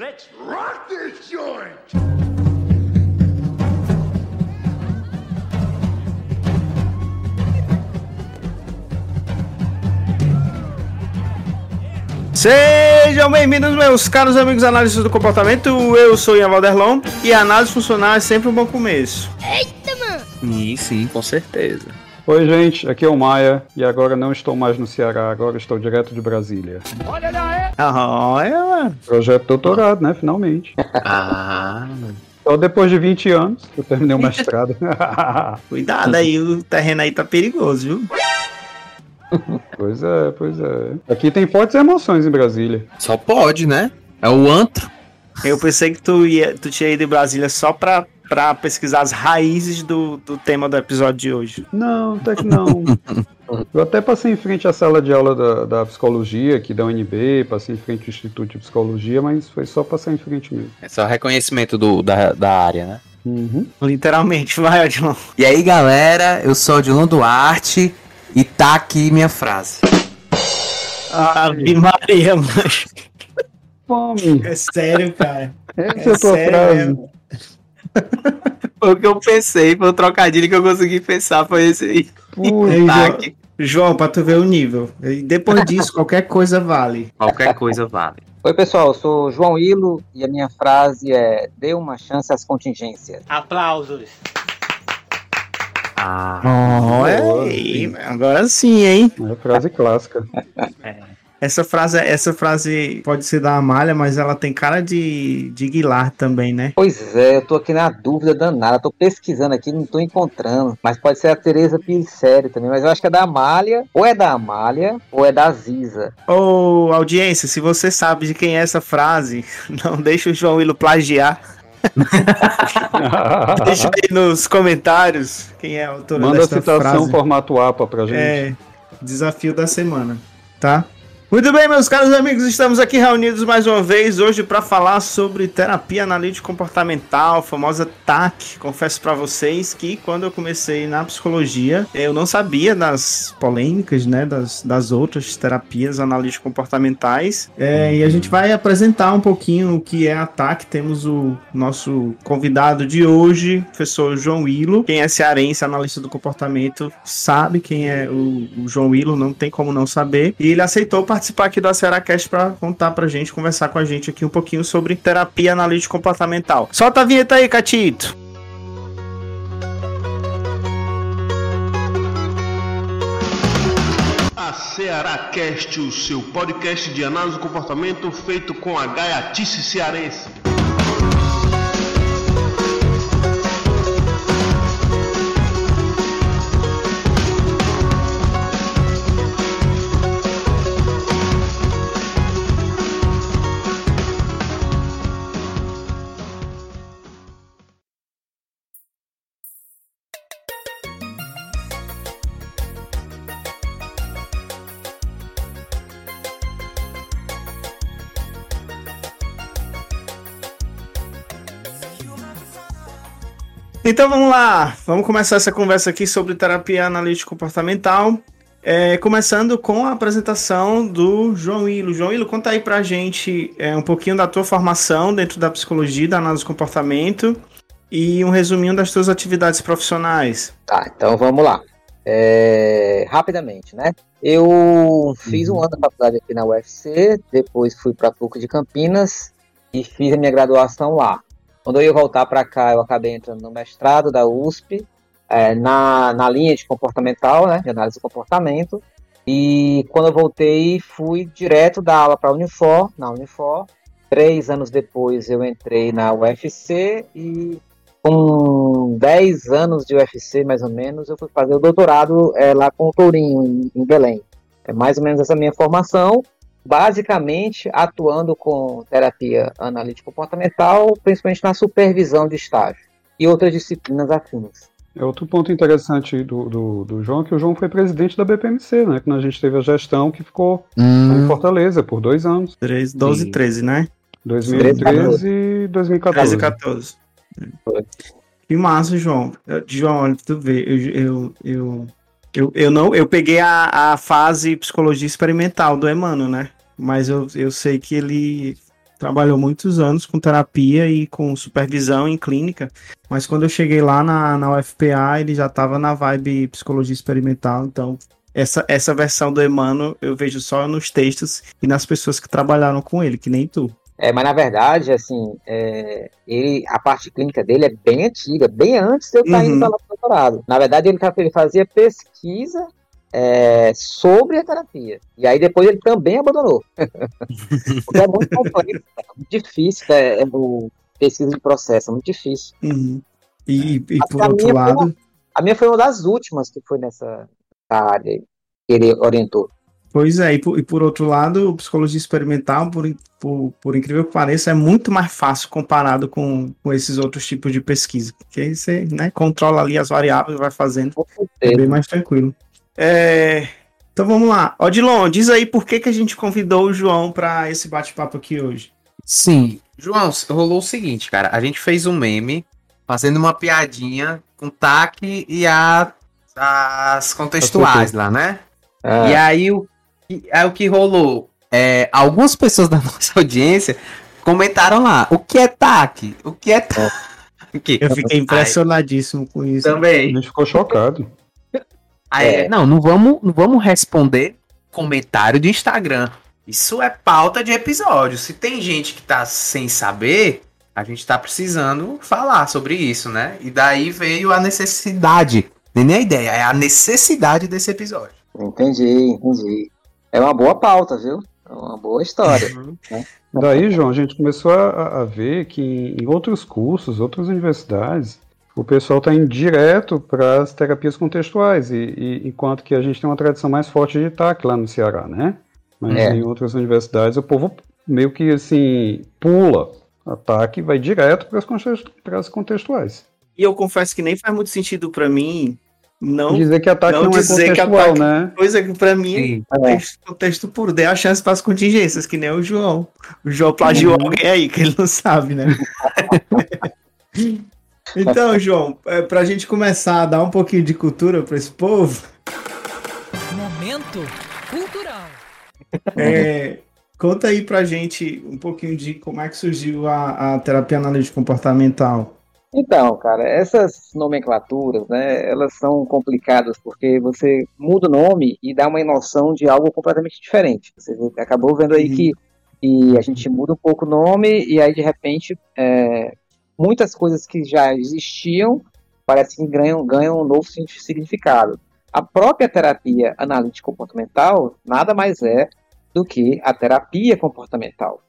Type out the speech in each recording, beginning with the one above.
Let's rock this joint! Sejam bem-vindos, meus caros amigos analistas do comportamento. Eu sou Ian Valderlon e a análise funcional é sempre um bom começo. Sim, sim, com certeza. Oi, gente, aqui é o Maia e agora não estou mais no Ceará, agora estou direto de Brasília. Olha, Projeto doutorado, né? Finalmente. Ah, Só depois de 20 anos que eu terminei o mestrado. cuidado aí, o terreno aí tá perigoso, viu? pois é, pois é. Aqui tem fortes emoções em Brasília. só pode, né? É o antro. Eu pensei que tu, ia, tu tinha ido em Brasília só pra, pra pesquisar as raízes do, do tema do episódio de hoje. Não, até que não. Eu até passei em frente à sala de aula da, da psicologia aqui da UNB, passei em frente ao Instituto de Psicologia, mas foi só passar em frente mesmo. É só reconhecimento do, da, da área, né? Uhum. Literalmente, vai, Odilon. E aí, galera, eu sou o Dilon Duarte e tá aqui minha frase. Ave Maria, mano. Fome. É sério, cara. Essa é a tua sério frase. mesmo. O que eu pensei, foi o trocadilho que eu consegui pensar, foi esse aí. Tá João, pra tu ver o nível. E depois disso, qualquer coisa vale. Qualquer coisa vale. Oi, pessoal, eu sou João Hilo e a minha frase é: dê uma chance às contingências. Aplausos. Ah, Boa, Ei, agora sim, hein? é frase clássica. Essa frase, essa frase pode ser da Amália, mas ela tem cara de, de Guilar também, né? Pois é, eu tô aqui na dúvida danada, tô pesquisando aqui, não tô encontrando. Mas pode ser a Tereza Pirissério também, mas eu acho que é da Amália, ou é da Amália, ou é da Ziza. Ô, audiência, se você sabe de quem é essa frase, não deixa o João Willo plagiar. Deixa aí nos comentários quem é a autora Manda a citação frase. formato APA pra gente. É, desafio da semana, tá? Muito bem, meus caros amigos, estamos aqui reunidos mais uma vez hoje para falar sobre terapia analítico comportamental, famosa TAC. Confesso para vocês que quando eu comecei na psicologia, eu não sabia das polêmicas, né, das, das outras terapias analítico comportamentais. É, e a gente vai apresentar um pouquinho o que é a TAC. Temos o nosso convidado de hoje, professor João Willo. Quem é cearense, analista do comportamento, sabe quem é o, o João Willo, não tem como não saber. E ele aceitou participar aqui do Cearacast para contar pra gente, conversar com a gente aqui um pouquinho sobre terapia analítico comportamental. Solta a vinheta aí, Catito! A Ceará Cast, o seu podcast de análise do comportamento feito com a gaiatice cearense. Então vamos lá, vamos começar essa conversa aqui sobre terapia analítico comportamental. É, começando com a apresentação do João Hilo. João Hilo, conta aí pra gente é, um pouquinho da tua formação dentro da psicologia, da análise do comportamento e um resuminho das tuas atividades profissionais. Tá, então vamos lá. É, rapidamente, né? Eu fiz um ano de faculdade aqui na UFC, depois fui para a PUC de Campinas e fiz a minha graduação lá. Quando eu ia voltar para cá, eu acabei entrando no mestrado da USP, é, na, na linha de comportamental, né, de análise do comportamento. E quando eu voltei, fui direto da aula para a Unifor, na Unifor. Três anos depois, eu entrei na UFC e com 10 anos de UFC, mais ou menos, eu fui fazer o doutorado é, lá com o Tourinho, em, em Belém. É mais ou menos essa minha formação, basicamente atuando com terapia analítico-comportamental, principalmente na supervisão de estágio e outras disciplinas afins. É outro ponto interessante do, do, do João, que o João foi presidente da BPMC, né? Quando a gente teve a gestão que ficou em Fortaleza por dois anos. 13, 12 e 13, né? 2013 e 2014. 13 e 14. Que massa, João. Eu- João, olha tu ver, eu, eu, eu, eu, eu não, eu peguei a, a fase psicologia experimental do Emmanuel, né? Mas eu, eu sei que ele trabalhou muitos anos com terapia e com supervisão em clínica, mas quando eu cheguei lá na, na UFPA, ele já estava na vibe psicologia experimental, então essa, essa versão do Emmanuel eu vejo só nos textos e nas pessoas que trabalharam com ele, que nem tu. É, mas na verdade, assim, é, ele, a parte clínica dele é bem antiga, bem antes de eu estar Uhum. indo para pro doutorado. Na verdade, ele, ele fazia pesquisa é, sobre a terapia. E aí depois ele também abandonou. Porque é muito complexo, é muito difícil, é, é o pesquisa de processo, é muito difícil. Uhum. E, e por outro lado, A minha foi uma das últimas que foi nessa área que ele orientou. Pois é, e por, e por outro lado, psicologia experimental, por, por, por incrível que pareça, é muito mais fácil comparado com, com esses outros tipos de pesquisa. Porque aí você né, controla ali as variáveis, vai fazendo, é bem mais tranquilo. É, então vamos lá. Odilon, diz aí por que, que a gente convidou o João para esse bate-papo aqui hoje. Sim. João, rolou o seguinte, cara. A gente fez um meme fazendo uma piadinha com TAC e a, as contextuais lá, né? Ah, E aí o, aí o que rolou? É, algumas pessoas da nossa audiência comentaram lá, o que é TAC? O que é TAC? Eu fiquei impressionadíssimo com isso. A Também. gente ficou chocado. Aí, É. Não, não vamos, não vamos responder comentário de Instagram. Isso é pauta de episódio. Se tem gente que tá sem saber, a gente tá precisando falar sobre isso, né? E daí veio a necessidade. Nem a ideia, é a necessidade desse episódio. entendi, entendi. É uma boa pauta, viu? É uma boa história. Daí, João, a gente começou a, a ver que em outros cursos, outras universidades, o pessoal está indo direto para as terapias contextuais, e, e- enquanto que a gente tem uma tradição mais forte de TAC lá no Ceará, né? Mas É. em outras universidades o povo meio que assim pula a TAC e vai direto para as contextuais. E eu confesso que nem faz muito sentido para mim não. Dizer que a TAC não não, é dizer que a contextual, TAC- né? Coisa que para mim Sim. Contexto, contexto puro, dê a chance para as contingências, que nem o João. O João plagiou Uhum. alguém aí, que ele não sabe, né? então, João, é, para a gente começar a dar um pouquinho de cultura para esse povo, Momento cultural. é, conta aí pra gente um pouquinho de como é que surgiu a, a terapia analítica comportamental. Então, cara, essas nomenclaturas, né, elas são complicadas porque você muda o nome e dá uma noção de algo completamente diferente. Você acabou vendo aí Uhum. que, que a gente muda um pouco o nome e aí, de repente, é, muitas coisas que já existiam parece que ganham, ganham um novo significado. A própria terapia analítica comportamental nada mais é do que a terapia comportamental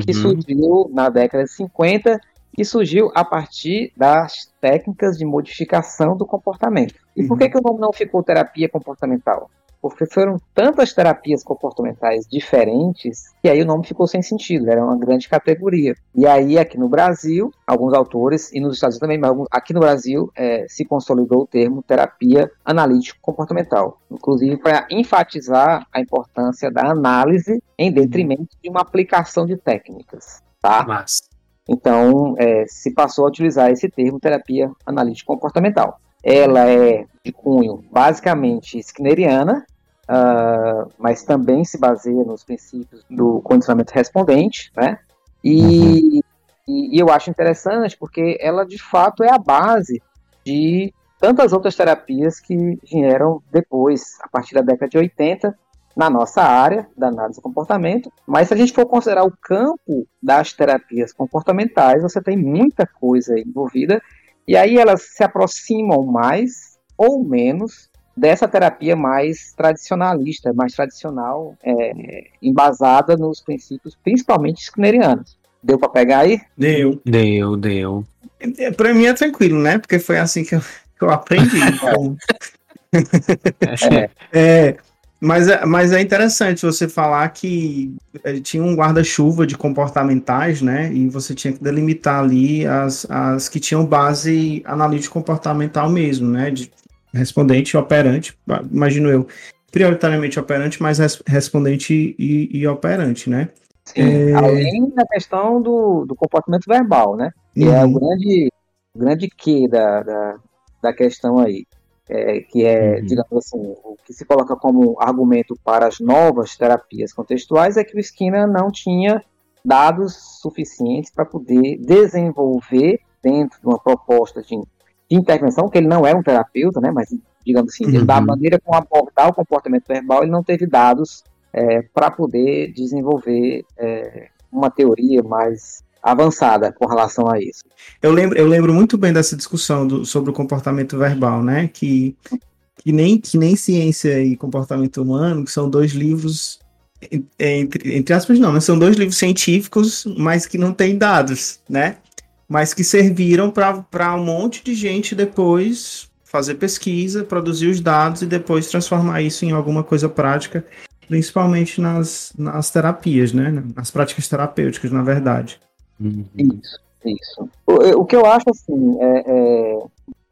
que Uhum. surgiu na década de 50 e surgiu a partir das técnicas de modificação do comportamento. E por que, que o nome não ficou terapia comportamental? Porque foram tantas terapias comportamentais diferentes que aí o nome ficou sem sentido, era uma grande categoria. E aí, aqui no Brasil, alguns autores, e nos Estados Unidos também, mas alguns- aqui no Brasil, eh, se consolidou o termo terapia analítico-comportamental, inclusive para enfatizar a importância da análise em detrimento de uma aplicação de técnicas. Tá? Massa. Então, é, se passou a utilizar esse termo terapia analítica comportamental. Ela é de cunho basicamente skinneriana, ah, mas também se baseia nos princípios do condicionamento respondente, né? E, e- e eu acho interessante porque ela de fato é a base de tantas outras terapias que vieram depois, a partir da década de 80, na nossa área da análise do comportamento. Mas se a gente for considerar o campo das terapias comportamentais, você tem muita coisa envolvida, e aí elas se aproximam mais ou menos dessa terapia mais tradicionalista, mais tradicional, é, embasada nos princípios principalmente skinnerianos. Deu para pegar aí? Deu. Deu, deu. É, Pra mim é tranquilo, né? Porque foi assim que eu, que eu aprendi. então. É, mas, é, mas é interessante você falar que eh, tinha um guarda-chuva de comportamentais, né? E você tinha que delimitar ali as, as que tinham base analítico comportamental mesmo, né? De respondente e operante, imagino eu. Prioritariamente operante, mas res- respondente e, e operante, né? Sim, É. além da questão do, do comportamento verbal, né? Que é o Uhum. grande, grande que da, da, da questão aí. É, que é, Uhum. digamos assim, o que se coloca como argumento para as novas terapias contextuais é que o Skinner não tinha dados suficientes para poder desenvolver dentro de uma proposta de, de, intervenção, que ele não é um terapeuta, né, mas digamos assim, uhum. da maneira como abordar o comportamento verbal, ele não teve dados é, para poder desenvolver é, uma teoria mais avançada com relação a isso. Eu lembro, eu lembro muito bem dessa discussão do, sobre o comportamento verbal, né? Que, que, nem, que nem ciência e comportamento humano, que são dois livros entre, entre aspas, não, mas são dois livros científicos, mas que não têm dados, né? Mas que serviram para um monte de gente depois fazer pesquisa, produzir os dados e depois transformar isso em alguma coisa prática, principalmente nas, nas terapias, né? Nas práticas terapêuticas, na verdade. Uhum. Isso, isso. O, o, que eu acho assim, é,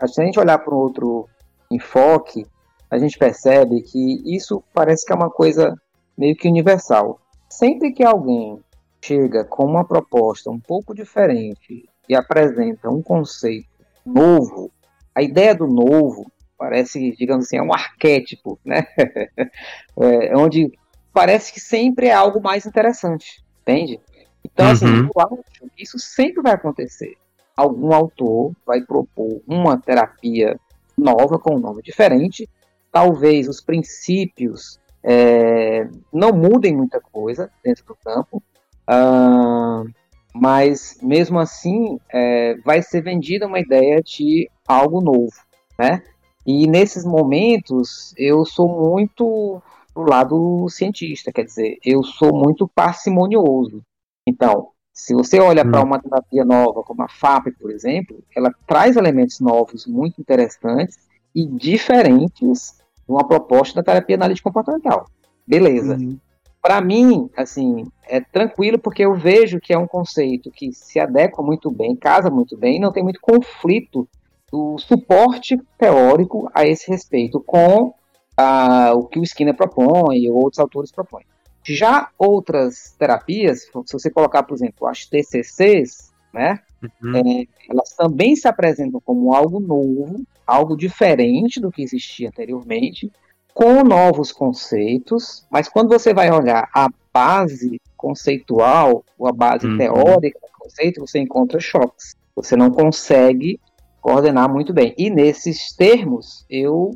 é, se a gente olhar para um outro enfoque, a gente percebe que isso parece que é uma coisa meio que universal. Sempre que alguém chega com uma proposta um pouco diferente e apresenta um conceito novo, a ideia do novo parece, digamos assim, é um arquétipo, né? é, onde parece que sempre é algo mais interessante, entende? Então, assim, uhum. eu acho que isso sempre vai acontecer. Algum autor vai propor uma terapia nova, com um nome diferente. Talvez os princípios é, não mudem muita coisa dentro do campo, uh, mas mesmo assim é, vai ser vendida uma ideia de algo novo, né? E nesses momentos eu sou muito do lado cientista, quer dizer, eu sou muito parcimonioso. Então, se você olha hum. para uma terapia nova, como a FAP, por exemplo, ela traz elementos novos muito interessantes e diferentes uma proposta da terapia analítica comportamental. Beleza. Uhum. Para mim, assim, é tranquilo porque eu vejo que é um conceito que se adequa muito bem, casa muito bem, e não tem muito conflito do suporte teórico a esse respeito com ah, o que o Skinner propõe e outros autores propõem. Já outras terapias, se você colocar, por exemplo, as TCCs, né, uhum. é, elas também se apresentam como algo novo, algo diferente do que existia anteriormente, com novos conceitos, mas quando você vai olhar a base conceitual, ou a base uhum. teórica do conceito, você encontra choques. Você não consegue coordenar muito bem. E nesses termos, eu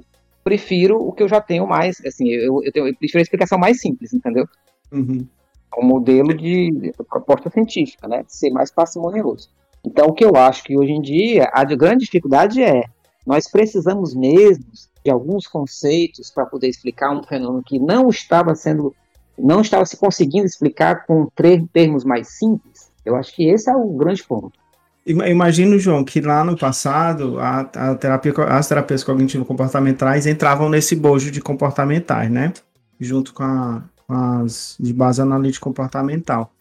prefiro o que eu já tenho mais, assim, eu, eu, tenho, eu prefiro a explicação mais simples, entendeu? Uhum. Um modelo de, de proposta científica, né? De ser mais parcimonioso. Então, o que eu acho que hoje em dia a grande dificuldade é nós precisamos mesmo de alguns conceitos para poder explicar um fenômeno que não estava sendo, não estava se conseguindo explicar com termos mais simples. Eu acho que esse é o grande ponto. Imagino, João, que lá no passado a, a terapia, as terapias cognitivo-comportamentais entravam nesse bojo de comportamentais, né? Junto com, a, com as de base analítico-comportamental.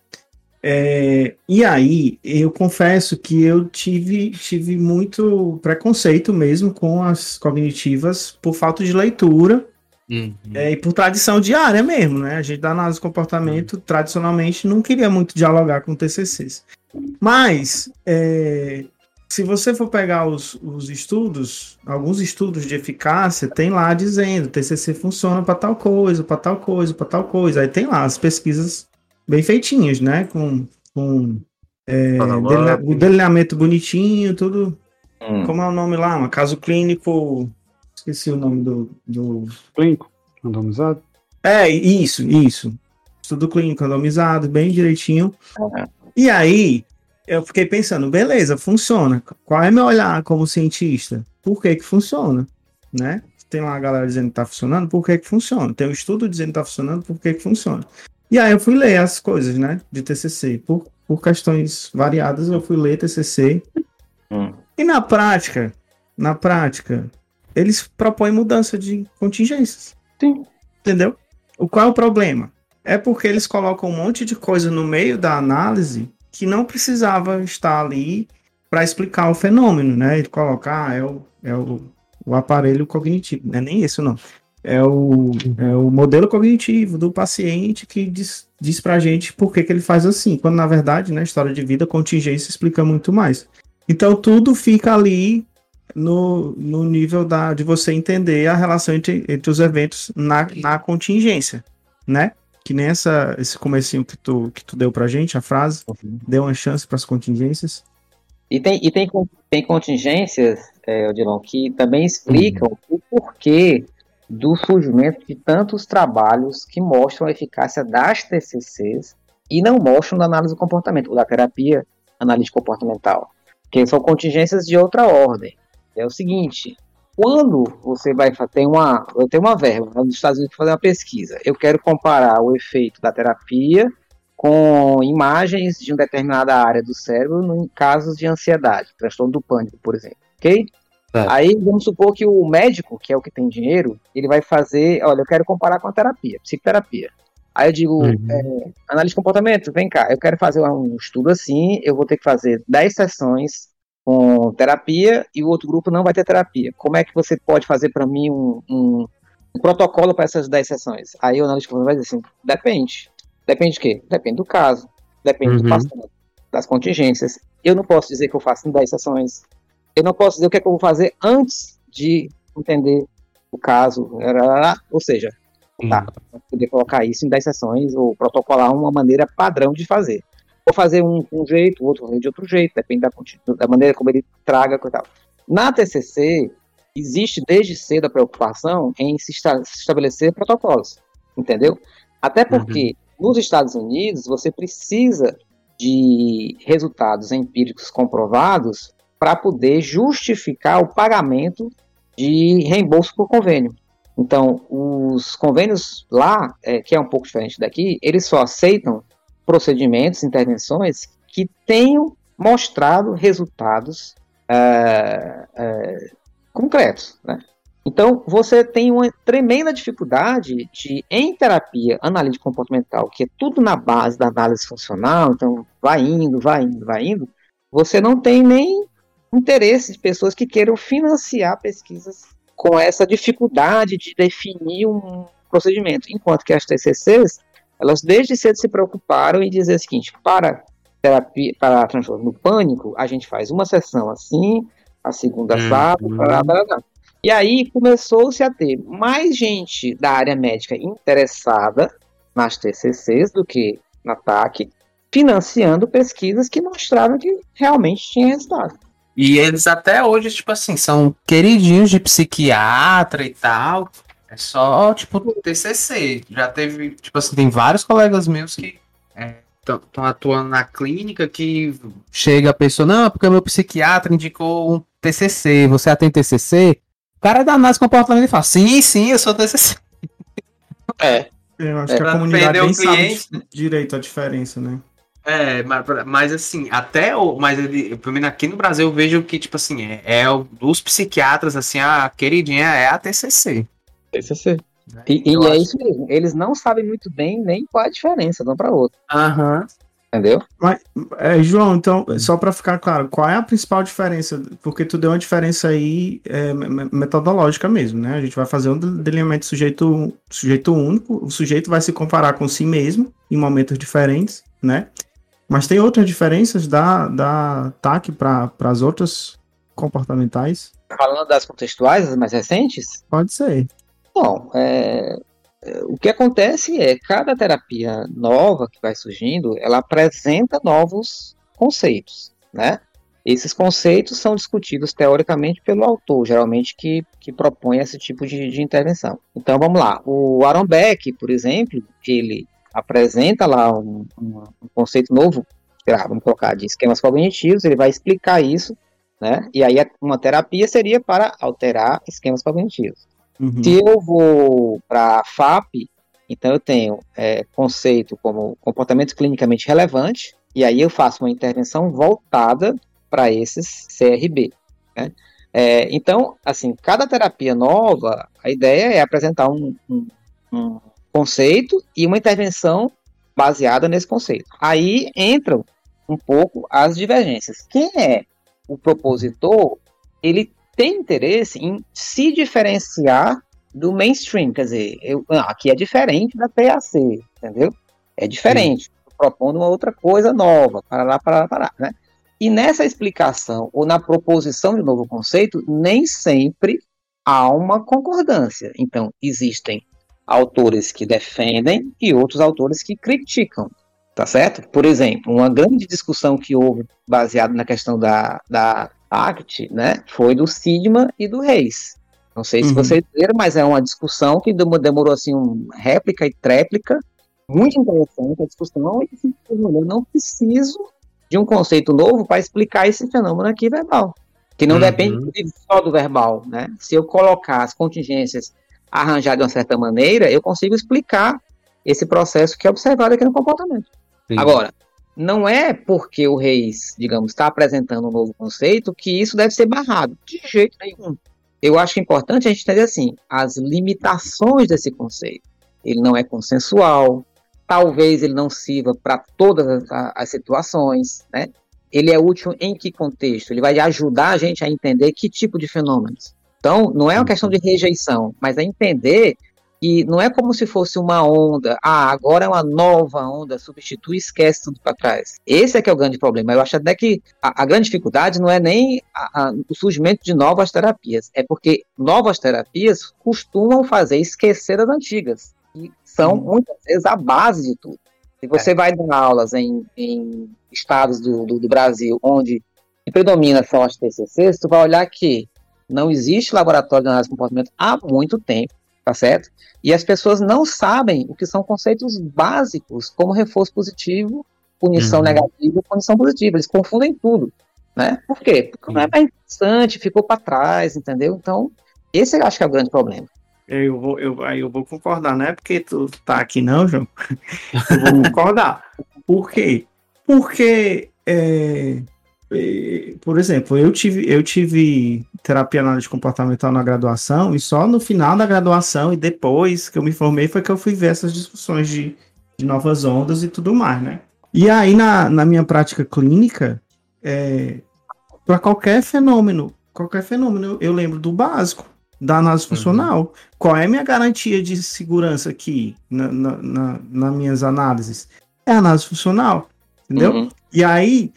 É, e aí, eu confesso que eu tive, tive muito preconceito mesmo com as cognitivas por falta de leitura uhum. é, e por tradição diária mesmo, né? A gente da análise do comportamento, uhum. tradicionalmente, não queria muito dialogar com TCCs. Mas, é, se você for pegar os, os, estudos, alguns estudos de eficácia, tem lá dizendo TCC funciona para tal coisa, para tal coisa, para tal coisa. Aí tem lá as pesquisas bem feitinhas, né? Com, com é, o delineamento bonitinho, tudo. Hum. Como é o nome lá? Um caso clínico. Esqueci o nome do. do... Clínico, randomizado? É, isso, isso. Estudo clínico randomizado, bem direitinho. É. E aí, eu fiquei pensando, beleza, funciona. Qual é meu olhar como cientista? Por que que funciona? Né? Tem lá a galera dizendo que tá funcionando, por que que funciona? Tem um estudo dizendo que tá funcionando, por que que funciona? E aí eu fui ler as coisas, né, de TCC. Por, por questões variadas, eu fui ler TCC. Hum. E na prática, na prática, eles propõem mudança de contingências. Sim. Entendeu? O qual é o problema? É porque eles colocam um monte de coisa no meio da análise que não precisava estar ali para explicar o fenômeno, né? Ele coloca, ah, é o, é o, o aparelho cognitivo, não é nem isso não é o, é o modelo cognitivo do paciente que diz, diz pra gente por que, que ele faz assim, quando na verdade, na né, história de vida, contingência explica muito mais. Então tudo fica ali no, no nível da, de você entender a relação entre, entre os eventos na, na contingência, né? Que nem essa, esse comecinho que tu, que tu deu pra gente, a frase, deu uma chance pras contingências. E tem, e tem, tem contingências, é, Odilon, que também explicam o porquê do surgimento de tantos trabalhos que mostram a eficácia das TCCs e não mostram da análise do comportamento, ou da terapia análise comportamental, que são contingências de outra ordem. É o seguinte, quando você vai fa- tem uma, eu tenho uma verba nos Estados Unidos para fazer uma pesquisa, eu quero comparar o efeito da terapia com imagens de uma determinada área do cérebro em casos de ansiedade, transtorno do pânico, por exemplo, ok? Certo. Aí vamos supor que o médico, que é o que tem dinheiro, ele vai fazer, olha, eu quero comparar com a terapia, psicoterapia. Aí eu digo, é, análise de comportamento, vem cá, eu quero fazer um estudo assim, eu vou ter que fazer 10 sessões com terapia e o outro grupo não vai ter terapia. Como é que você pode fazer para mim um, um- um protocolo para essas 10 sessões? Aí o analista vai dizer assim, depende. Depende de quê? Depende do caso, depende do Uhum. paciente, das contingências. Eu não posso dizer que eu faço em 10 sessões. Eu não posso dizer o que, é que eu vou fazer antes de entender o caso. Ou seja, tá, vou poder colocar isso em 10 sessões ou protocolar uma maneira padrão de fazer. Vou fazer um um jeito, o outro vou fazer de outro jeito, depende da, da maneira como ele traga e tal. Na TCC, existe desde cedo a preocupação em se, esta- se estabelecer protocolos, entendeu? Até porque nos Estados Unidos você precisa de resultados empíricos comprovados para poder justificar o pagamento de reembolso por convênio. Então, os convênios lá, é, que é um pouco diferente daqui, eles só aceitam procedimentos, intervenções que tenham mostrado resultados é, é, concretos. Né? Então, você tem uma tremenda dificuldade de, em terapia analítica comportamental, que é tudo na base da análise funcional, então vai indo, vai indo, vai indo, você não tem nem interesse de pessoas que queiram financiar pesquisas com essa dificuldade de definir um procedimento, enquanto que as TCCs, elas desde cedo se preocuparam em dizer o seguinte, para terapia, para transtorno do pânico, a gente faz uma sessão assim, a segunda Uhum. sábado, blá, blá, blá. E aí começou-se a ter mais gente da área médica interessada nas TCCs do que na TAC, financiando pesquisas que mostravam que realmente tinha resultado. E eles até hoje, tipo assim, são queridinhos de psiquiatra e tal. É só, tipo, TCC. Já teve, tipo assim, tem vários colegas meus que estão atuando na clínica que chega a pessoa, não, é porque meu psiquiatra indicou um TCC, você atende TCC? O cara da análise comportamental e fala, sim, sim, eu sou TCC. É. Eu acho É, que a comunidade nem sabe cliente. di- direito a diferença, né? É, mas, mas assim, até o. Mas ele, pelo menos aqui no Brasil eu vejo que, tipo assim, é, é o dos psiquiatras, assim, a queridinha é a TCC. TCC. E, e Eu é acho- isso mesmo. Eles não sabem muito bem nem qual é a diferença de um para outro. Aham. Entendeu? É, João, então, só para ficar claro, qual é a principal diferença? Porque tu deu uma diferença aí é, me- me- metodológica mesmo, né? A gente vai fazer um delineamento sujeito, sujeito único, o sujeito vai se comparar com si mesmo em momentos diferentes, né? Mas tem outras diferenças da, da TAC para as outras comportamentais? Falando das contextuais, as mais recentes, Pode ser. Bom, é, é, o que acontece é cada terapia nova que vai surgindo, ela apresenta novos conceitos, né? Esses conceitos são discutidos teoricamente pelo autor, geralmente que, que propõe esse tipo de, de intervenção. Então vamos lá, o Aaron Beck, por exemplo, ele apresenta lá um, um- um conceito novo, lá, vamos colocar de esquemas cognitivos, ele vai explicar isso, né? E aí a- uma terapia seria para alterar esquemas cognitivos. Uhum. Se eu vou para a FAP, então eu tenho é, conceito como comportamento clinicamente relevante, e aí eu faço uma intervenção voltada para esses CRB. né? É, então, assim, cada terapia nova, a ideia é apresentar um, um- um conceito e uma intervenção baseada nesse conceito. Aí entram um pouco as divergências. Quem é o propositor, ele tem interesse em se diferenciar do mainstream, quer dizer, eu, não, aqui é diferente da PAC, entendeu? É diferente, propondo uma outra coisa nova, para lá, para lá, para lá, né? E nessa explicação, ou na proposição de um novo conceito, nem sempre há uma concordância. Então, existem autores que defendem e outros autores que criticam, tá certo? Por exemplo, uma grande discussão que houve baseada na questão da, da ACT, né, foi do Sidman e do Reis. Não sei se Uhum. vocês viram, mas é uma discussão que demo- demorou assim um réplica e tréplica, muito interessante a discussão e assim, eu não preciso de um conceito novo para explicar esse fenômeno aqui verbal, que não Uhum. depende só do verbal, né? Se eu colocar as contingências arranjadas de uma certa maneira, eu consigo explicar esse processo que é observado aqui no comportamento. Sim. Agora, não é porque o Reis, digamos, está apresentando um novo conceito que isso deve ser barrado. De jeito nenhum. Eu acho é importante a gente entender assim, as limitações desse conceito. Ele não é consensual, talvez ele não sirva para todas as, as situações, né? Ele é útil em que contexto? Ele vai ajudar a gente a entender que tipo de fenômenos. Então, não é uma questão de rejeição, mas é entender que não é como se fosse uma onda. Ah, agora é uma nova onda, substitui e esquece tudo para trás. Esse é que é o grande problema. Eu acho até que a, a grande dificuldade não é nem a- a- o surgimento de novas terapias, é porque novas terapias costumam fazer esquecer as antigas, que são muitas vezes a base de tudo. Se você vai dar aulas em, em estados do, do, do Brasil onde predomina são as TCCs, tu vai olhar que não existe laboratório de análise de comportamento há muito tempo, tá certo? E as pessoas não sabem o que são conceitos básicos, como reforço positivo, punição Uhum. negativa e punição positiva. Eles confundem tudo, né? Por quê? Porque não é mais interessante, ficou para trás, entendeu? Então, esse eu acho que é o grande problema. Eu vou, eu, aí eu vou concordar, não é porque tu tá aqui não, João. Eu vou concordar. Por quê? Porque, é, por exemplo, eu tive, eu tive terapia análise comportamental na graduação e só no final da graduação e depois que eu me formei foi que eu fui ver essas discussões de, de novas ondas e tudo mais, né? E aí na, na minha prática clínica, é, para qualquer fenômeno, qualquer fenômeno, eu lembro do básico da análise funcional. Qual é a minha garantia de segurança aqui na, na, na, nas minhas análises? É a análise funcional, entendeu? Uhum. E aí,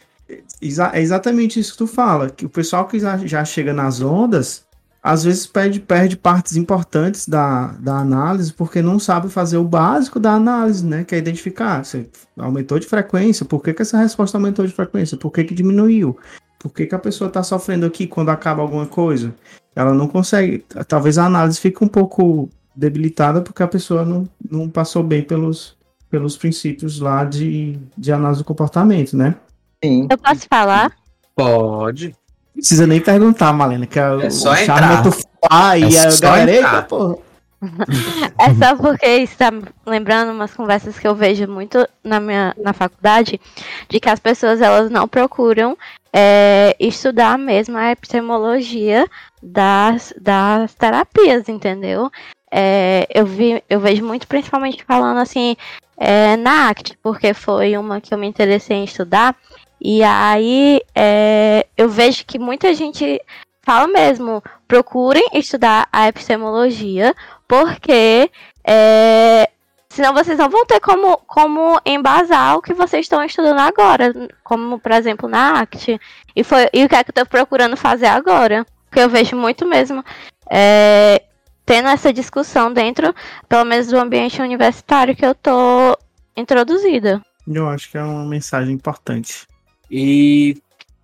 exa- é exatamente isso que tu fala, que o pessoal que já, chega nas ondas, às vezes perde, perde partes importantes da, da análise, porque não sabe fazer o básico da análise, né? Que é identificar, você aumentou de frequência, por que, que essa resposta aumentou de frequência? Por que, que diminuiu? Por que, que a pessoa está sofrendo aqui quando acaba alguma coisa? Ela não consegue. Talvez a análise fique um pouco debilitada porque a pessoa não, não passou bem pelos, pelos princípios lá de, de análise do comportamento, né? Sim. Eu posso falar? Pode. Não precisa nem perguntar, Malena, que é, É o só charme entrar. é tu falar e É a só galera, entrar. eita, porra. É só porque está lembrando umas conversas que eu vejo muito na minha na faculdade, de que as pessoas elas não procuram é, estudar mesmo a epistemologia das, das terapias, entendeu? É, eu, vi, eu vejo muito principalmente falando assim é, na ACT, porque foi uma que eu me interessei em estudar, e aí é, eu vejo que muita gente fala mesmo, procurem estudar a epistemologia, porque é, senão vocês não vão ter como, como embasar o que vocês estão estudando agora, como por exemplo na ACT. E, foi, e o que é que eu tô procurando fazer agora? Porque eu vejo muito mesmo é, tendo essa discussão dentro, pelo menos do ambiente universitário que eu tô introduzida. Eu acho que é uma mensagem importante. E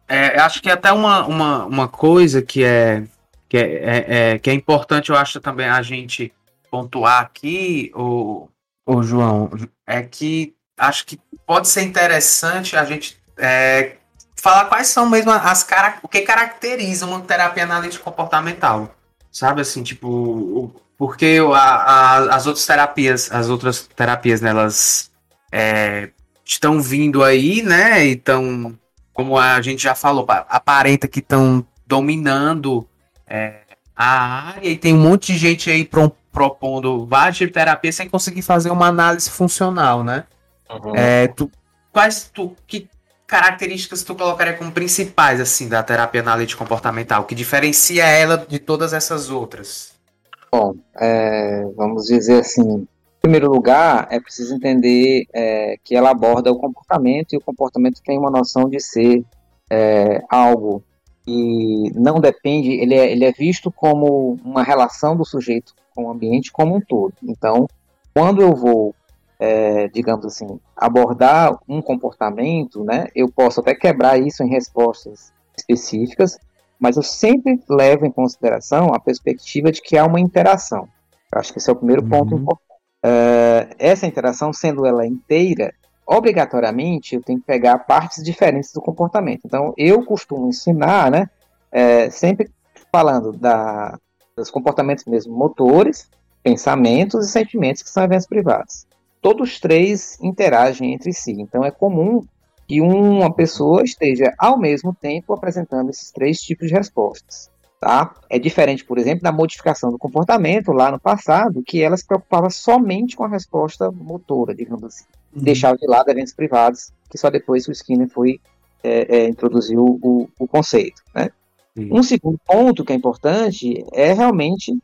é, acho que até uma, uma, uma coisa que é, que é, é- é- que é importante, eu acho também a gente pontuar aqui, o, o João, é que acho que pode ser interessante a gente é, falar quais são mesmo as cara, o que caracteriza uma terapia analítica comportamental. Sabe assim, tipo, o- porque a- a- as outras terapias, as outras terapias, né, elas é, estão vindo aí, né? E estão, como a gente já falou, pa- aparenta que estão dominando é, a área e tem um monte de gente aí pro- propondo várias tipos de terapia sem conseguir fazer uma análise funcional, né? É, tu, quais tu, que características tu colocaria como principais assim da terapia analítica comportamental que diferencia ela de todas essas outras? Bom, é, vamos dizer assim, primeiro lugar, é preciso entender é, que ela aborda o comportamento e o comportamento tem uma noção de ser é, algo e não depende, ele é, ele é visto como uma relação do sujeito com o ambiente como um todo. Então, quando eu vou, é, digamos assim, abordar um comportamento, né, eu posso até quebrar isso em respostas específicas, mas eu sempre levo em consideração a perspectiva de que há uma interação. Eu acho que esse é o primeiro uhum. ponto importante. Uh, essa interação, sendo ela inteira, obrigatoriamente eu tenho que pegar partes diferentes do comportamento. Então, eu costumo ensinar, né, é, sempre falando da, dos comportamentos mesmo motores, pensamentos e sentimentos, que são eventos privados. Todos os três interagem entre si. Então, é comum que uma pessoa esteja ao mesmo tempo apresentando esses três tipos de respostas. Tá? É diferente, por exemplo, da modificação do comportamento lá no passado, que ela se preocupava somente com a resposta motora, digamos assim. Uhum. Deixava de lado eventos privados, que só depois o Skinner foi é, é, introduziu o, o conceito. Né? Uhum. Um segundo ponto que é importante é realmente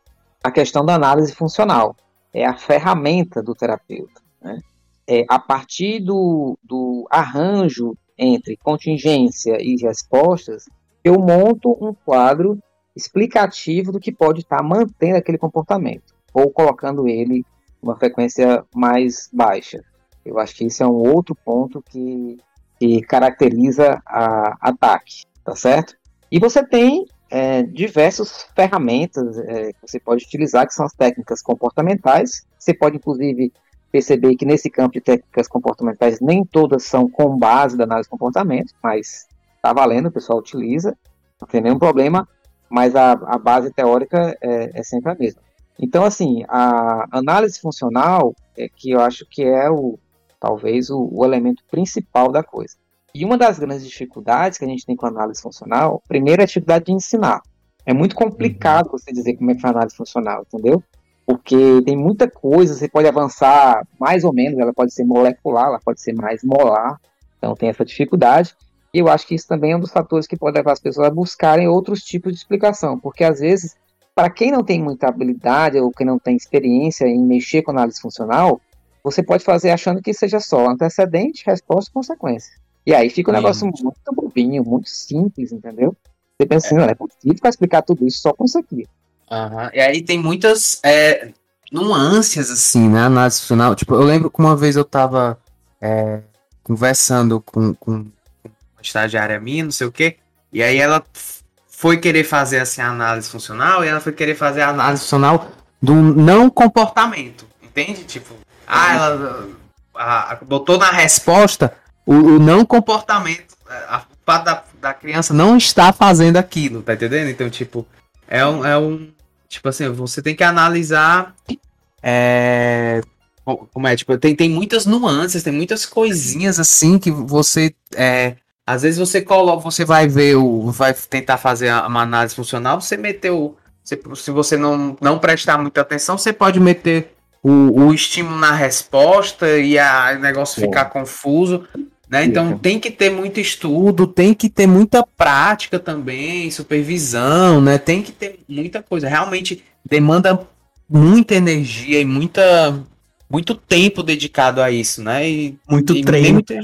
a questão da análise funcional. É a ferramenta do terapeuta. Né? É, a partir do, do arranjo entre contingência e respostas, eu monto um quadro explicativo do que pode estar tá mantendo aquele comportamento ou colocando ele uma frequência mais baixa. Eu acho que isso é um outro ponto que, que caracteriza a ataque, tá certo? E você tem é, diversas ferramentas é, que você pode utilizar, que são as técnicas comportamentais. Você pode, inclusive, perceber que nesse campo de técnicas comportamentais nem todas são com base da análise de comportamento, mas está valendo, o pessoal utiliza, não tem nenhum problema mas a, a base teórica é, é, sempre a mesma. Então, assim, a análise funcional é que eu acho que é o talvez o, o elemento principal da coisa. E uma das grandes dificuldades que a gente tem com a análise funcional, primeiro é a dificuldade de ensinar. É muito complicado você dizer como é que é a análise funcional, entendeu? Porque tem muita coisa, você pode avançar mais ou menos, ela pode ser molecular, ela pode ser mais molar, então tem essa dificuldade. E eu acho que isso também é um dos fatores que pode levar as pessoas a buscarem outros tipos de explicação, porque às vezes, para quem não tem muita habilidade ou quem não tem experiência em mexer com análise funcional, você pode fazer achando que seja só antecedente, resposta e consequência. E aí fica um negócio muito bobinho, muito simples, entendeu? Você pensa assim, é. não é possível explicar tudo isso só com isso aqui. Uhum. E aí tem muitas é, nuances, assim, né, análise funcional. Tipo, eu lembro que uma vez eu tava é, conversando com, com estagiária minha, não sei o quê. E aí ela foi querer fazer assim a análise funcional e ela foi querer fazer a análise funcional do não comportamento. Entende? Tipo, ah, ela a, a, botou na resposta o, o não comportamento. A, a da, da criança não está fazendo aquilo, tá entendendo? Então, tipo, é um, é um. Tipo assim, você tem que analisar. É, como é? Tipo, tem, tem muitas nuances, tem muitas coisinhas assim que você é, às vezes você coloca, você vai ver o. Vai tentar fazer uma análise funcional, você meteu. Se, se você não, não prestar muita atenção, você pode meter o, o estímulo na resposta e a, o negócio ficar confuso. Né? Então tem que ter muito estudo, tem que ter muita prática também, supervisão, né? Tem que ter muita coisa. Realmente demanda muita energia e muita, muito tempo dedicado a isso, né? E, muito e treino. Muita,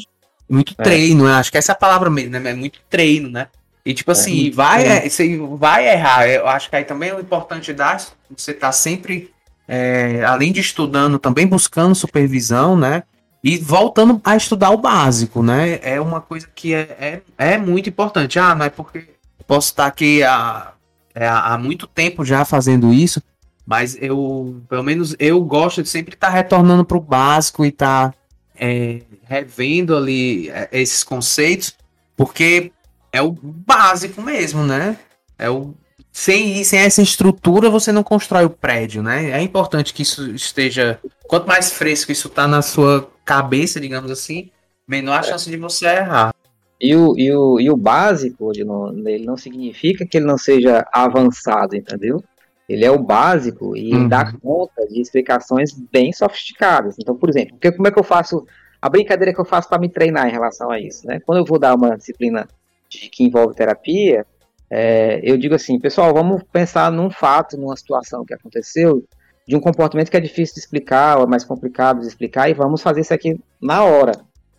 muito é. treino, né? Acho que essa é a palavra mesmo, né? É muito treino, né? E tipo assim, é, vai, é, você vai errar. Eu acho que aí também é o importante dar, você tá sempre, é, além de estudando, também buscando supervisão, né? E voltando a estudar o básico, né? É uma coisa que é, é, é muito importante. Ah, não é porque posso estar aqui há, é, há muito tempo já fazendo isso, mas eu, pelo menos, eu gosto de sempre estar retornando para o básico e estar é, revendo ali é, esses conceitos, porque é o básico mesmo, né? É o sem, sem essa estrutura você não constrói o prédio, né? É importante que isso esteja. Quanto mais fresco isso tá na sua cabeça, digamos assim, menor a chance de você errar. E o, e o, e o básico, ele não significa que ele não seja avançado, entendeu? Ele é o básico e uhum. dá conta de explicações bem sofisticadas. Então, por exemplo, porque como é que eu faço a brincadeira que eu faço para me treinar em relação a isso, né? Quando eu vou dar uma disciplina de, que envolve terapia, é, eu digo assim, pessoal, vamos pensar num fato, numa situação que aconteceu, de um comportamento que é difícil de explicar, ou é mais complicado de explicar, e vamos fazer isso aqui na hora.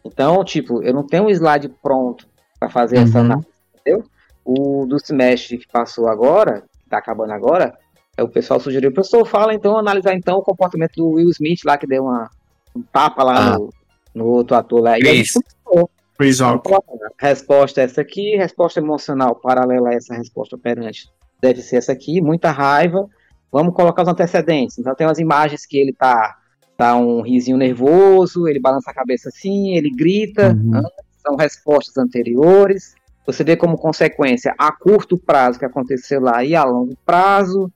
Então, tipo, eu não tenho um slide pronto para fazer uhum. essa análise, entendeu? o do semestre que passou agora, que tá acabando agora, o pessoal sugeriu, professor, fala então, analisar então o comportamento do Will Smith lá, que deu uma, um tapa lá Ah. no, no outro ator lá. E a gente Isso. começou. Chris Rock. Resposta é essa aqui, resposta emocional paralela a essa resposta operante deve ser essa aqui, muita raiva. Vamos colocar os antecedentes. Então tem umas imagens que ele tá, tá um risinho nervoso, ele balança a cabeça assim, ele grita, Uhum. antes, são respostas anteriores. Você vê como consequência a curto prazo que aconteceu lá e a longo prazo.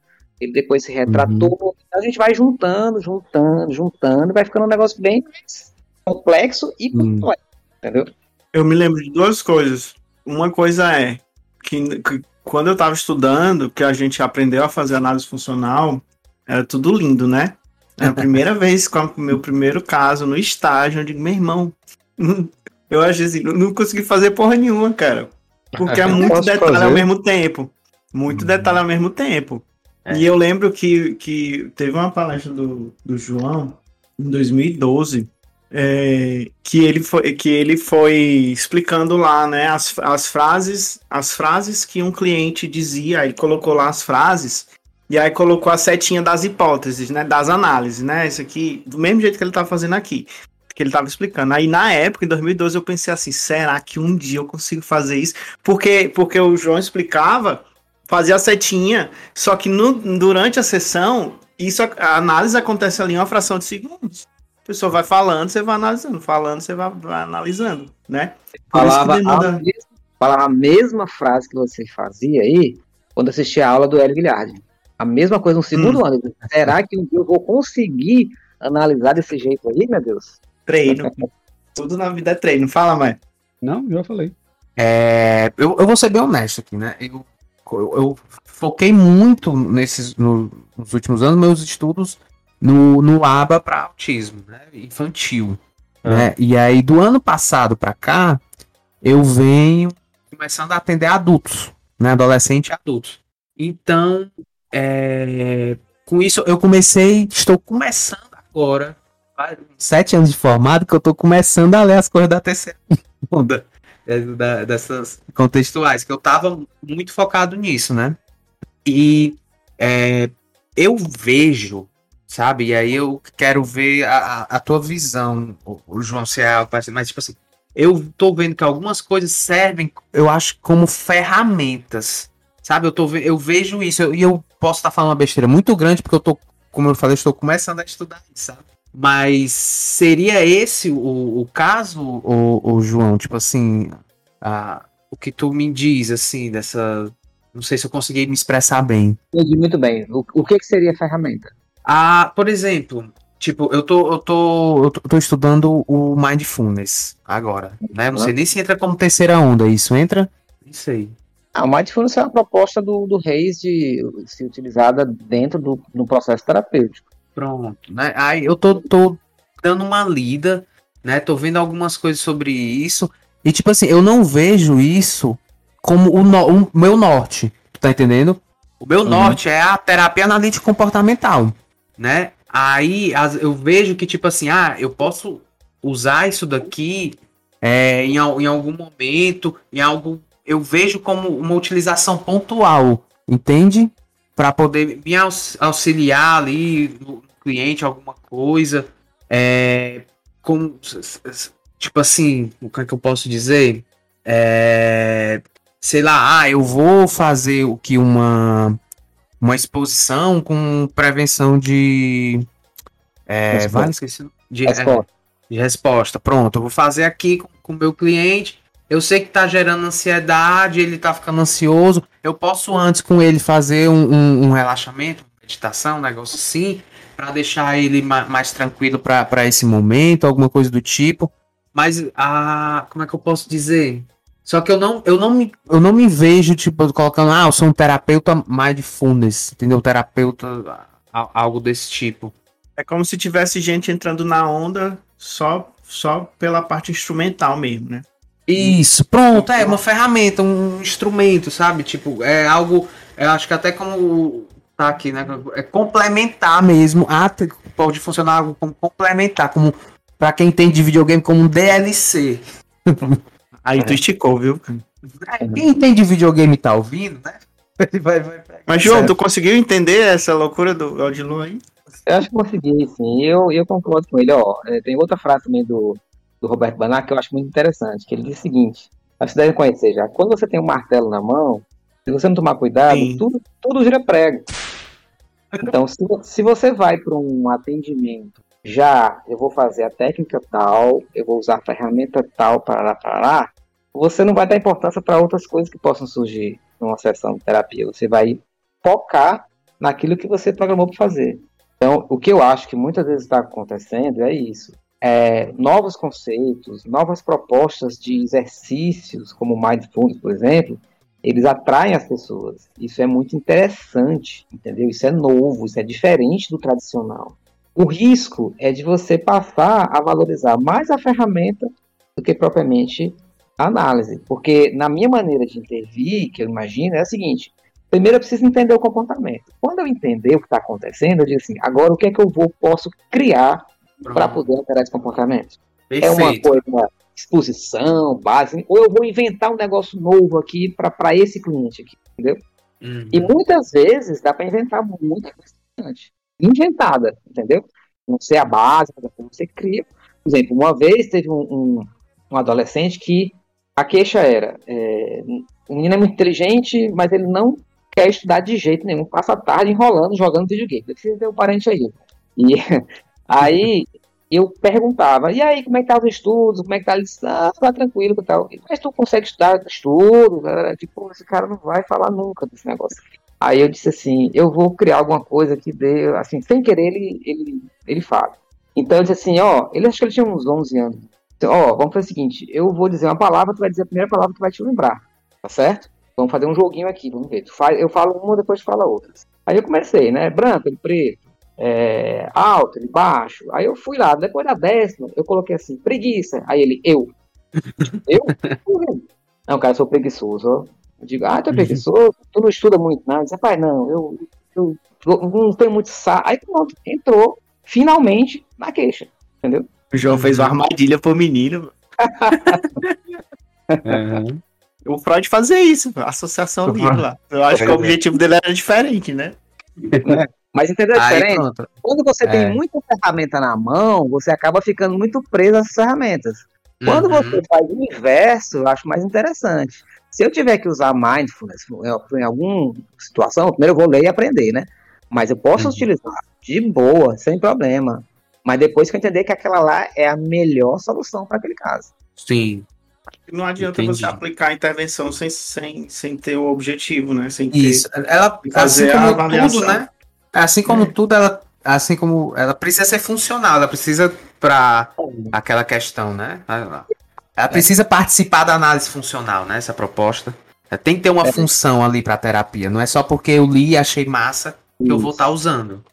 Ele depois se retratou. Então a gente vai juntando, juntando, juntando, vai ficando um negócio bem complexo e Hum. complexo. Entendeu? Eu me lembro de duas coisas. Uma coisa é que, que quando eu tava estudando, que a gente aprendeu a fazer análise funcional, era tudo lindo, né? É a primeira vez com o meu primeiro caso no estágio, eu digo, meu irmão, eu achei assim, não não consegui fazer porra nenhuma, cara. Porque é muito detalhe fazer? ao mesmo tempo. Muito detalhe ao mesmo tempo. É. E eu lembro que, que teve uma palestra do, do João em 2012 é, que ele foi que ele foi explicando lá, né, as, as frases, as frases que um cliente dizia, aí colocou lá as frases e aí colocou a setinha das hipóteses, né, das análises, né, isso aqui do mesmo jeito que ele tá fazendo aqui, que ele tava explicando. Aí na época, em 2012, eu pensei assim, será que um dia eu consigo fazer isso? Porque porque o João explicava, fazia a setinha, só que no, durante a sessão, isso a análise acontece ali em uma fração de segundos. A pessoa vai falando, você vai analisando, falando, você vai, vai analisando, né? Por falava, demanda- a mesma, falava a mesma frase que você fazia aí quando assistia a aula do Hélio Guilherme. A mesma coisa no segundo Hum. ano. Será que um dia eu vou conseguir analisar desse jeito aí, meu Deus? treino. Tudo na vida é treino. Fala, mais. Não, já falei. É, eu, eu vou ser bem honesto aqui, né? Eu, eu, eu foquei muito nesses no- nos últimos anos meus estudos no, no ABA para autismo, né? Infantil. Né? E aí, do ano passado para cá, eu venho começando a atender adultos, né? Adolescente e adultos. Então, é, com isso, eu comecei, estou começando agora, sete anos de formado, que eu estou começando a ler as coisas da terceira onda da- dessas contextuais, que eu tava muito focado nisso, né? E é, eu vejo, sabe? E aí eu quero ver a, a- tua visão, o, João, se é mas tipo assim, eu tô vendo que algumas coisas servem, eu acho, como ferramentas, sabe? Eu, tô, eu vejo isso, e eu posso estar falando uma besteira muito grande, porque eu tô, como eu falei, estou começando a estudar sabe? Mas seria esse o, o caso, o, o João? Tipo assim, a, o que tu me diz, assim, dessa. Não sei se eu consegui me expressar bem. Entendi muito bem. O, o que, que seria ferramenta? Ah, por exemplo, tipo, eu tô, eu tô, eu tô, estudando o Mindfulness agora, né? Não sei nem se entra como terceira onda, isso entra? Não sei. Ah, o Mindfulness é uma proposta do, do Reis de ser utilizada dentro do, do processo terapêutico. Pronto, né? Aí eu tô, tô dando uma lida, né? Tô vendo algumas coisas sobre isso. E, tipo assim, eu não vejo isso como o, no- o meu norte. Tá entendendo? O meu norte é a terapia analítica comportamental, né? Aí as- eu vejo que, tipo assim, ah, eu posso usar isso daqui é, em, em algum momento, em algo. Eu vejo como uma utilização pontual, entende? Para poder me aux- auxiliar ali no cliente, alguma coisa. É, como, tipo assim, o que, é que eu posso dizer? É, sei lá, ah, eu vou fazer o que uma uma exposição com prevenção de é, Resposta. vale, esqueci, de, é, Resposta. de resposta. Pronto, eu vou fazer aqui com o meu cliente. Eu sei que tá gerando ansiedade, ele tá ficando ansioso. Eu posso antes com ele fazer um, um- um relaxamento, meditação, um negócio assim, para deixar ele ma- mais tranquilo para esse momento, alguma coisa do tipo. Mas a como é que eu posso dizer? Só que eu não, eu não me, eu não me vejo tipo colocando, ah, eu sou um terapeuta mindfulness, entendeu? Terapeuta algo desse tipo. É como se tivesse gente entrando na onda só, só pela parte instrumental mesmo, né? Isso, pronto, é uma ferramenta, um instrumento, sabe? Tipo, é algo, eu acho que até como tá aqui, né? É complementar mesmo, ah, pode funcionar algo como complementar, como para quem entende de videogame como um DLC. Aí tu esticou, viu? Quem entende videogame tá ouvindo, né? Ele vai, vai pegar. Mas, João, Certo. tu conseguiu entender essa loucura do Odilon aí? Eu acho que consegui, sim. Eu, eu concordo com ele. Ó, É, tem outra frase também do, do Roberto Banac que eu acho muito interessante, que ele diz o seguinte, acho que você deve conhecer já. Quando você tem um martelo na mão, se você não tomar cuidado, Sim. tudo, tudo vira prego. Então, se, se você vai para um atendimento, já eu vou fazer a técnica tal, eu vou usar a ferramenta tal para lá, para lá, você não vai dar importância para outras coisas que possam surgir numa sessão de terapia. Você vai focar naquilo que você programou para fazer. Então, o que eu acho que muitas vezes está acontecendo é isso. É, novos conceitos, novas propostas de exercícios, como Mindfulness, por exemplo, eles atraem as pessoas. Isso é muito interessante, entendeu? Isso é novo, isso é diferente do tradicional. O risco é de você passar a valorizar mais a ferramenta do que propriamente a análise. Porque, na minha maneira de intervir, que eu imagino, é a seguinte: primeiro eu preciso entender o comportamento. Quando eu entender o que está acontecendo, eu digo assim: agora o que é que eu vou, posso criar para poder alterar esse comportamento? É uma Perfeito. coisa, exposição, base, ou eu vou inventar um negócio novo aqui para esse cliente aqui, entendeu? Uhum. E muitas vezes dá para inventar muita coisa. Inventada, entendeu? Não sei a base, você cria. Por exemplo, uma vez teve um, um, um adolescente que a queixa era: é, o menino é muito inteligente, mas ele não quer estudar de jeito nenhum, passa a tarde enrolando, jogando videogame. Eu preciso ter um parente aí. E aí eu perguntava, e aí, como é que tá os estudos? Como é que tá a lição? Ah, tá tranquilo e tal. Mas tu consegue estudar estudo? Galera? Tipo, esse cara não vai falar nunca desse negócio. Aí eu disse assim, eu vou criar alguma coisa que dê, assim, sem querer ele, ele, ele fala. Então eu disse assim, ó, ele acho que ele tinha uns 11 anos. Então, Ó, vamos fazer o seguinte, eu vou dizer uma palavra, tu vai dizer a primeira palavra que vai te lembrar, tá certo? Vamos fazer um joguinho aqui, vamos ver. Tu faz, eu falo uma, depois tu fala outras. Aí eu comecei, né? Branco, preto, é, alto, ele baixo. Aí eu fui lá, depois da décima, eu coloquei assim, preguiça. Aí ele, eu. eu? Não, cara, eu sou preguiçoso. ó. Eu digo, ah, tu é preguiçoso? Tu não estuda muito, não. Eu disse, pai, não, eu, eu, eu não tenho muito saco. Aí pronto, entrou finalmente na queixa, entendeu? O João fez uma armadilha pro menino. Uhum. O Freud fazia isso, associação livre lá. Eu acho que o objetivo dele era diferente, né? Mas entendeu a diferença? Quando você É. tem muita ferramenta na mão, você acaba ficando muito preso a essas ferramentas. Quando Uhum. você faz o inverso, eu acho mais interessante. Se eu tiver que usar mindfulness em- em alguma situação, primeiro eu vou ler e aprender, né? Mas eu posso Uhum. utilizar de boa, sem problema. Mas depois que eu entender que aquela lá é a melhor solução para aquele caso. Sim. Não adianta Entendi. você aplicar a intervenção sem, sem, sem ter o objetivo, né? Sem ter- Isso. Ela, fazer assim a como avaliação. tudo, né? Assim como tudo, ela, assim como ela precisa ser funcional, ela precisa para aquela questão, né? Ela, ela precisa participar da análise funcional, né? Essa proposta. Ela Tem que ter uma função ali para terapia. Não é só porque eu li e achei massa que eu vou estar usando.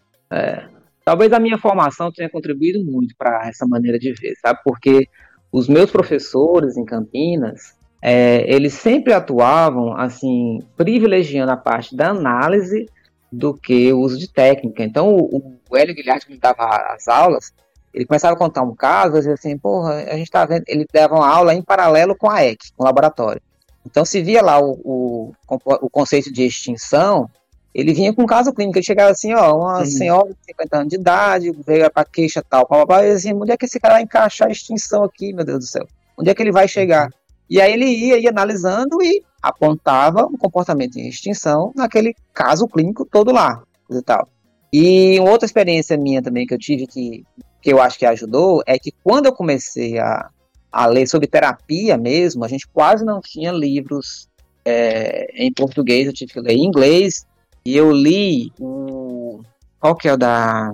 Talvez a minha formação tenha contribuído muito para essa maneira de ver, sabe? Porque os meus professores em Campinas, é, eles sempre atuavam assim, privilegiando a parte da análise do que o uso de técnica. Então, o, o Hélio Guilherme, que me dava as aulas, ele começava a contar um caso, dizia assim, porra, a gente tá vendo, ele dava uma aula em paralelo com a EC, com o laboratório. Então, se via lá o, o, o conceito de extinção, ele vinha com um caso clínico, ele chegava assim, ó, uma Uhum. senhora de 50 anos de idade, veio para queixa tal, papapá, e assim, onde é que esse cara vai encaixar a extinção aqui, meu Deus do céu? Onde é que ele vai chegar? E aí ele ia, ia analisando e apontava o comportamento em extinção naquele caso clínico todo lá, e tal. E outra experiência minha também que eu tive que, que eu acho que ajudou é que quando eu comecei a, a ler sobre terapia mesmo, a gente quase não tinha livros é, em português, eu tive que ler em inglês, e eu li o. Qual que é o da.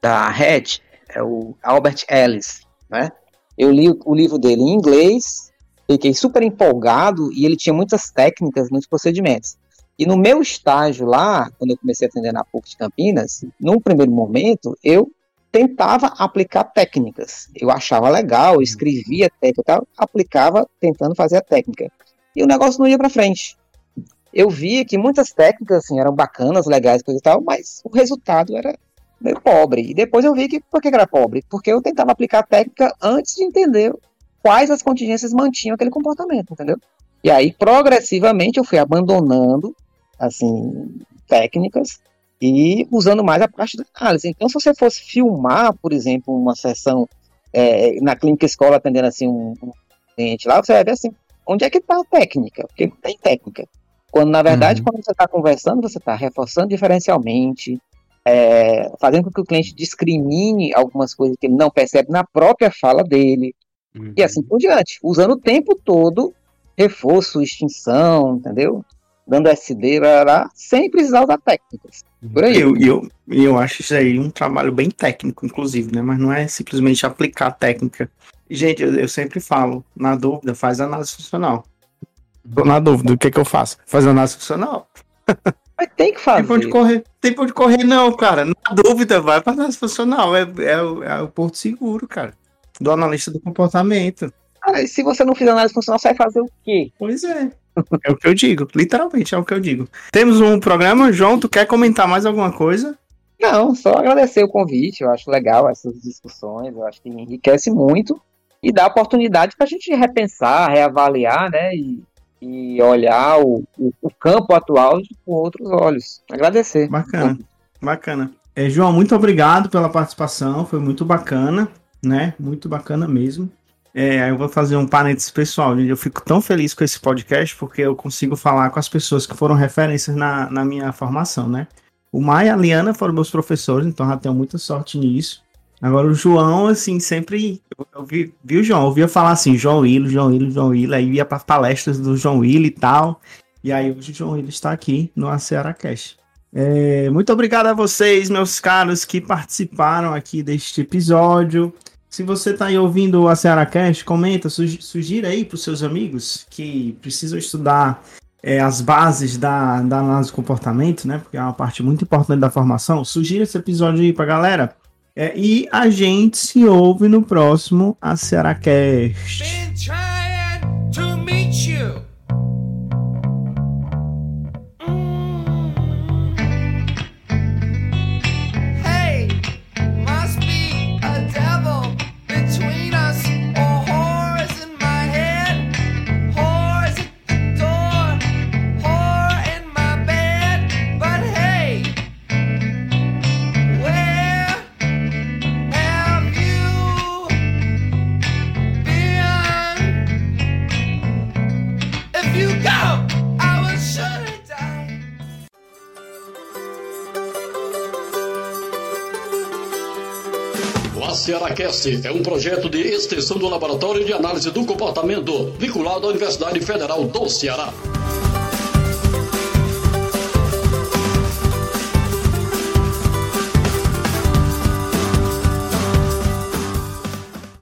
Da Hatch? É o Albert Ellis, né? Eu li o, o livro dele em inglês, fiquei super empolgado e ele tinha muitas técnicas, muitos procedimentos. E no meu estágio lá, quando eu comecei a atender na PUC de Campinas, num primeiro momento, eu tentava aplicar técnicas. Eu achava legal, escrevia técnica aplicava tentando fazer a técnica. E o negócio não ia para frente eu via que muitas técnicas assim, eram bacanas, legais, coisa e tal, mas o resultado era meio pobre. E depois eu vi que por que era pobre? Porque eu tentava aplicar a técnica antes de entender quais as contingências mantinham aquele comportamento, entendeu? E aí, progressivamente, eu fui abandonando, assim, técnicas e usando mais a parte da análise. Então, se você fosse filmar, por exemplo, uma sessão é, na clínica escola atendendo assim um, um cliente lá, você vai ver assim, onde é que está a técnica? Porque não tem técnica. Quando, na verdade, Uhum. quando você está conversando, você está reforçando diferencialmente, é, fazendo com que o cliente discrimine algumas coisas que ele não percebe na própria fala dele, Uhum. e assim por diante, usando o tempo todo reforço, extinção, entendeu? Dando SD, blá, blá, blá, sem precisar usar técnicas. Por aí. Eu, eu, eu acho isso aí um trabalho bem técnico, inclusive, né? Mas não é simplesmente aplicar a técnica. Gente, eu, eu sempre falo, na dúvida, faz análise funcional. Tô na dúvida, o que é que eu faço? Faz análise funcional. Mas tem que Tem fazer. por onde correr. Tem por onde correr, não, cara. Na dúvida, vai pra análise funcional. É, é, o- é o porto seguro, cara. Do analista do comportamento. Ah, e se você não fizer análise funcional, você vai fazer o quê? Pois é. É o que eu digo. Literalmente é o que eu digo. Temos um programa, João. Tu quer comentar mais alguma coisa? Não, só agradecer o convite. Eu acho legal essas discussões. Eu acho que enriquece muito e dá oportunidade para a gente repensar, reavaliar, né? E, e olhar o, o, o campo atual com outros olhos. Agradecer. Bacana, bacana. É, João, muito obrigado pela participação, foi muito bacana, né? Muito bacana mesmo. É, eu vou fazer um parênteses pessoal. Eu fico tão feliz com esse podcast porque eu consigo falar com as pessoas que foram referências na, na minha formação, né? O Maia e a Liana foram meus professores, então já tenho muita sorte nisso. Agora o João, assim, sempre. Eu, eu vi, vi o João, eu ouvia falar assim, João Willo, João Willo, João Willo, aí ia para palestras do João Willo e tal. E aí hoje o João Willo está aqui no Aceara Cash. É, muito obrigado a vocês, meus caros, que participaram aqui deste episódio. Se você está aí ouvindo a Seara Cast, comenta, sugi- sugira aí para os seus amigos que precisam estudar é, as bases da, da análise de comportamento, né? Porque é uma parte muito importante da formação. Sugira esse episódio aí para galera. É, e a gente se ouve no próximo a Seara O AcearaCast é um projeto de extensão do Laboratório de Análise do Comportamento, vinculado à Universidade Federal do Ceará.